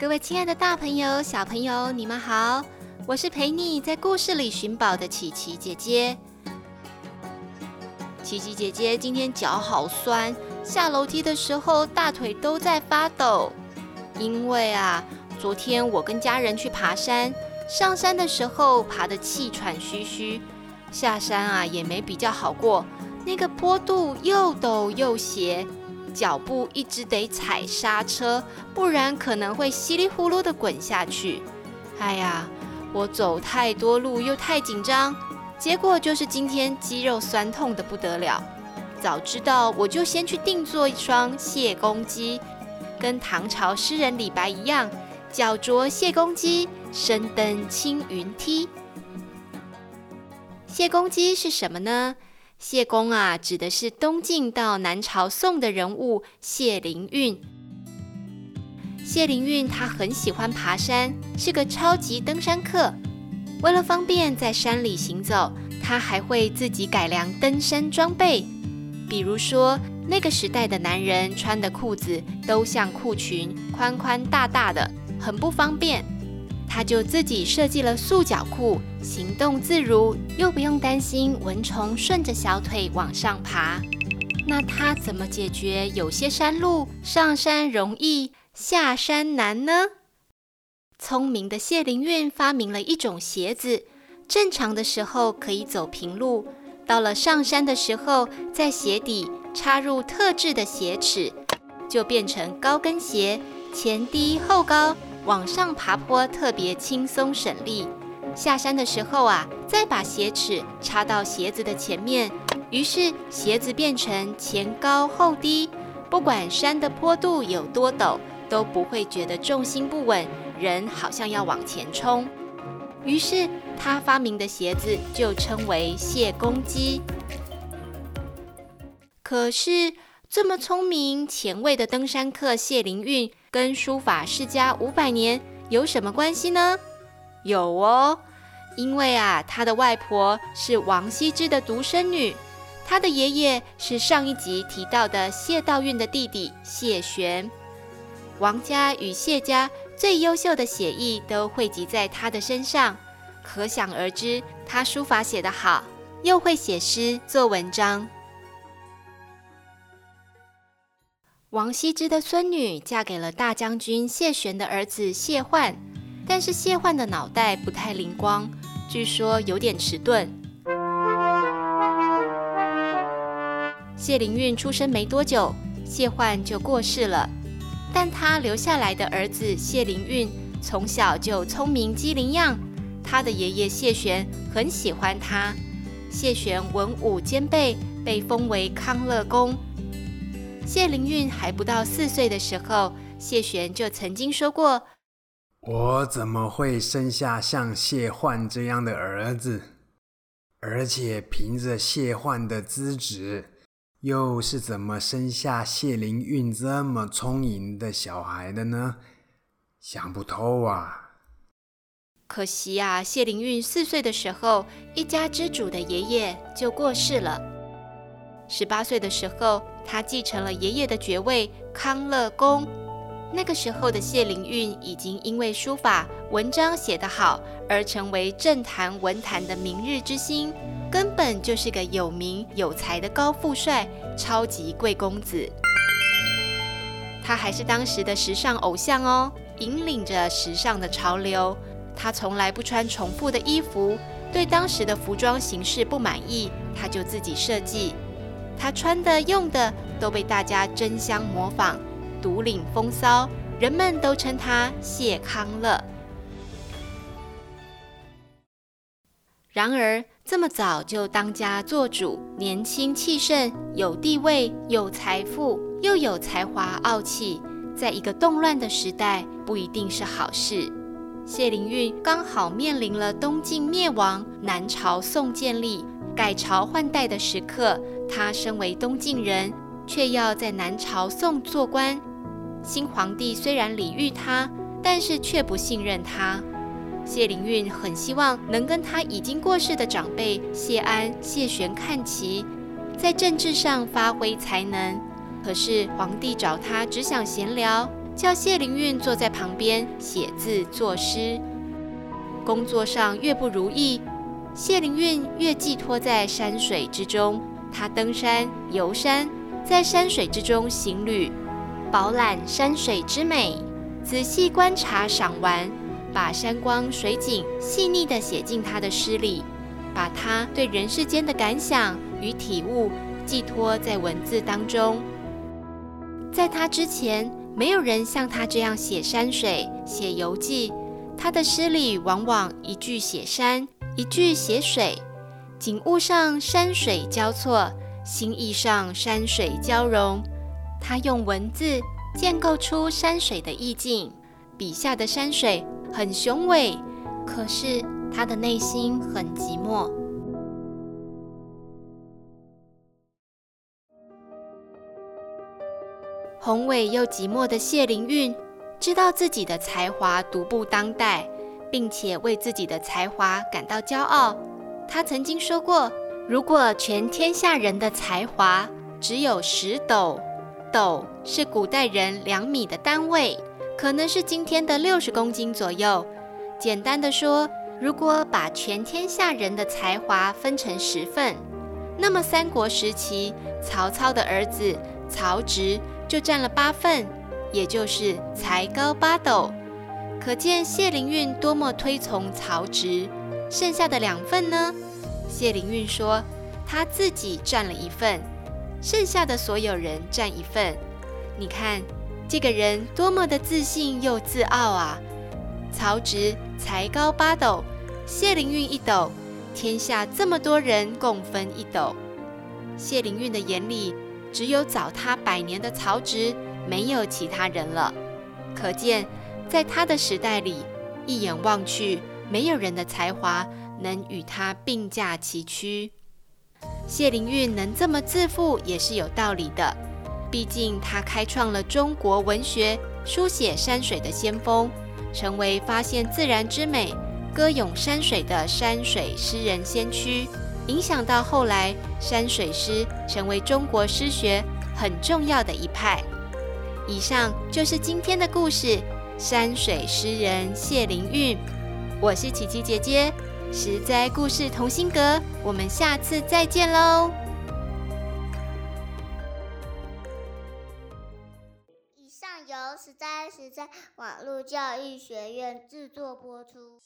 各位亲爱的大朋友、小朋友，你们好！我是陪你在故事里寻宝的琪琪姐姐。琪琪姐姐今天脚好酸，下楼梯的时候大腿都在发抖。因为啊，昨天我跟家人去爬山，上山的时候爬得气喘吁吁，下山啊也没比较好过，那个坡度又陡又斜。脚步一直得踩刹车，不然可能会稀里呼噜的滚下去。哎呀，我走太多路又太紧张，结果就是今天肌肉酸痛的不得了。早知道我就先去定做一双谢公屐，跟唐朝诗人李白一样，脚着谢公屐，身登青云梯。谢公屐是什么呢？谢公啊，指的是东晋到南朝宋的人物谢灵运。谢灵运他很喜欢爬山，是个超级登山客。为了方便在山里行走，他还会自己改良登山装备。比如说，那个时代的男人穿的裤子都像裤裙，宽宽大大的，很不方便。他就自己设计了束脚裤，行动自如，又不用担心蚊虫顺着小腿往上爬。那他怎么解决有些山路上山容易下山难呢？聪明的谢灵运发明了一种鞋子，正常的时候可以走平路，到了上山的时候，在鞋底插入特制的鞋齿，就变成高跟鞋，前低后高。往上爬坡特别轻松省力，下山的时候啊，再把鞋齿插到鞋子的前面，于是鞋子变成前高后低，不管山的坡度有多陡，都不会觉得重心不稳，人好像要往前冲。于是他发明的鞋子就称为谢公屐。可是这么聪明前卫的登山客谢灵运，跟书法世家五百年有什么关系呢？有哦，因为啊，他的外婆是王羲之的独生女，他的爷爷是上一集提到的谢道韫的弟弟谢玄。王家与谢家最优秀的写意都汇集在他的身上，可想而知，他书法写得好，又会写诗做文章。王羲之的孙女嫁给了大将军谢玄的儿子谢焕，但是谢焕的脑袋不太灵光，据说有点迟钝。谢灵运出生没多久，谢焕就过世了，但他留下来的儿子谢灵运从小就聪明机灵样，他的爷爷谢玄很喜欢他。谢玄文武兼备，被封为康乐公。谢灵运还不到四岁的时候，谢玄就曾经说过：“我怎么会生下像谢焕这样的儿子？而且凭着谢焕的资质，又是怎么生下谢灵运这么聪颖的小孩的呢？想不透啊！”可惜啊，谢灵运四岁的时候，一家之主的爷爷就过世了。十八岁的时候，他继承了爷爷的爵位康乐公。那个时候的谢灵运已经因为书法文章写得好，而成为政坛文坛的明日之星，根本就是个有名有才的高富帅，超级贵公子。他还是当时的时尚偶像哦，引领着时尚的潮流。他从来不穿重复的衣服，对当时的服装形式不满意，他就自己设计。他穿的用的都被大家争相模仿，独领风骚，人们都称他谢康乐。然而，这么早就当家做主，年轻气盛，有地位，有财富，又有才华傲气，在一个动乱的时代，不一定是好事。谢灵运刚好面临了东晋灭亡、南朝宋建立、改朝换代的时刻。他身为东晋人，却要在南朝宋做官。新皇帝虽然礼遇他，但是却不信任他。谢灵运很希望能跟他已经过世的长辈谢安、谢玄看齐，在政治上发挥才能。可是皇帝找他只想闲聊，叫谢灵运坐在旁边写字作诗。工作上越不如意，谢灵运越寄托在山水之中。他登山、游山，在山水之中行旅，饱览山水之美，仔细观察赏玩，把山光水景细腻地写进他的诗里，把他对人世间的感想与体悟寄托在文字当中。在他之前，没有人像他这样写山水、写游记。他的诗里往往一句写山，一句写水，景物上山水交错，心意上山水交融。他用文字建构出山水的意境，笔下的山水很雄伟，可是他的内心很寂寞。宏伟又寂寞的谢灵运，知道自己的才华独步当代，并且为自己的才华感到骄傲。他曾经说过：“如果全天下人的才华只有十斗，斗是古代人两米的单位，可能是今天的六十公斤左右。简单的说，如果把全天下人的才华分成十份，那么三国时期曹操的儿子曹植。”就占了八份，也就是才高八斗，可见谢灵运多么推崇曹植。剩下的两份呢？谢灵运说他自己占了一份，剩下的所有人占一份。你看这个人多么的自信又自傲啊！曹植才高八斗，谢灵运一斗，天下这么多人共分一斗。谢灵运的眼里。只有早他百年的曹植，没有其他人了。可见，在他的时代里，一眼望去，没有人的才华能与他并驾齐驱。谢灵运能这么自负，也是有道理的。毕竟他开创了中国文学书写山水的先锋，成为发现自然之美、歌咏山水的山水诗人先驱。影响到后来，山水诗成为中国诗学很重要的一派。以上就是今天的故事，山水诗人谢灵运。我是琪琪姐姐，实在故事同心阁，我们下次再见喽。以上由实在实在网络教育学院制作播出。